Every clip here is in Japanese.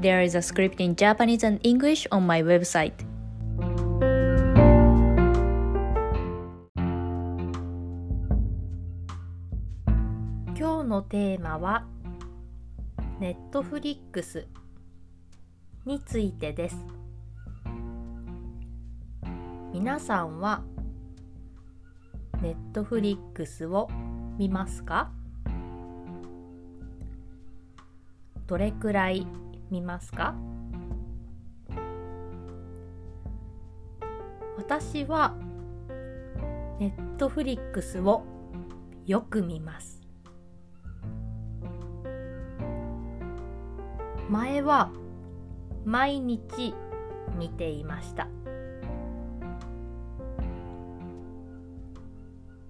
There is a script in Japanese and English on my website. 今日のテーマはネットフリックスについてです。皆さんはネットフリックスを見ますかどれくらい見ますか？私はネットフリックスをよく見ます。前は毎日見ていました。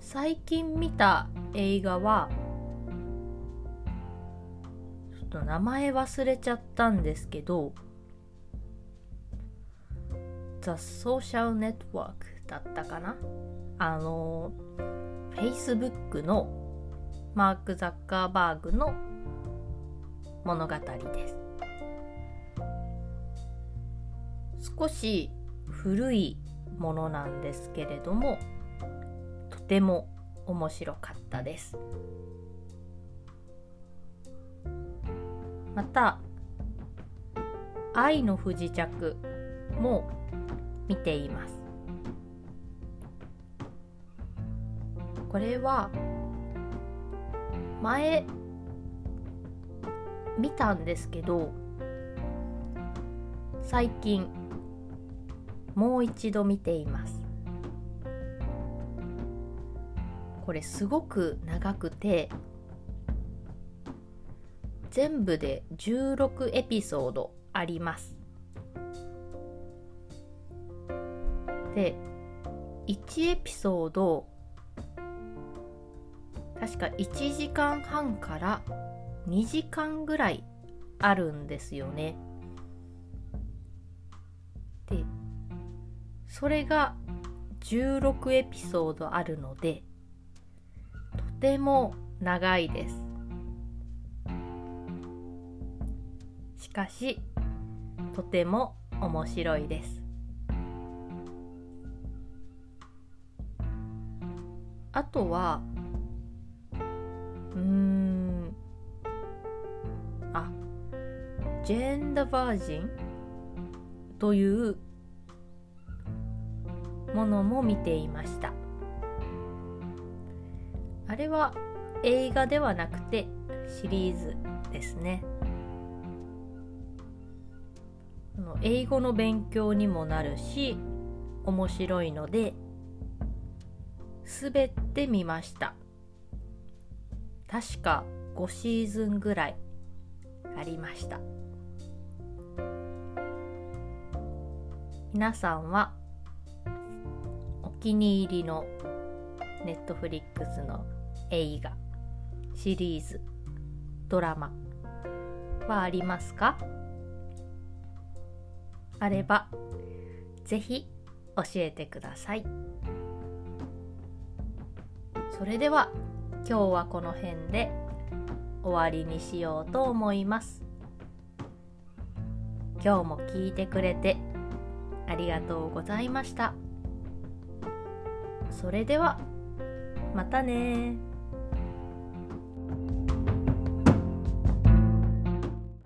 最近見た映画はと名前忘れちゃったんですけど The Social Network だったかな？あの Facebook のマーク・ザッカーバーグの物語です少し古いものなんですけれどもとても面白かったです。また「愛の不時着」も見ています。これは前見たんですけど最近もう一度見ています。これすごく長くて全部で16エピソードあります。で1エピソード確か1時間半から2時間ぐらいあるんですよね。でそれが16エピソードあるのでとても長いです。しかしとても面白いです。あとはうーんあジェンダ・バージン？というものも見ていました。あれは映画ではなくてシリーズですね。の英語の勉強にもなるし面白いので全て見ました。確か5シーズンぐらいありました。皆さんはお気に入りのネットフリックスの映画シリーズドラマはありますか？あればぜひ教えてください。それでは今日はこの辺で終わりにしようと思います。今日も聞いてくれてありがとうございました。それではまたね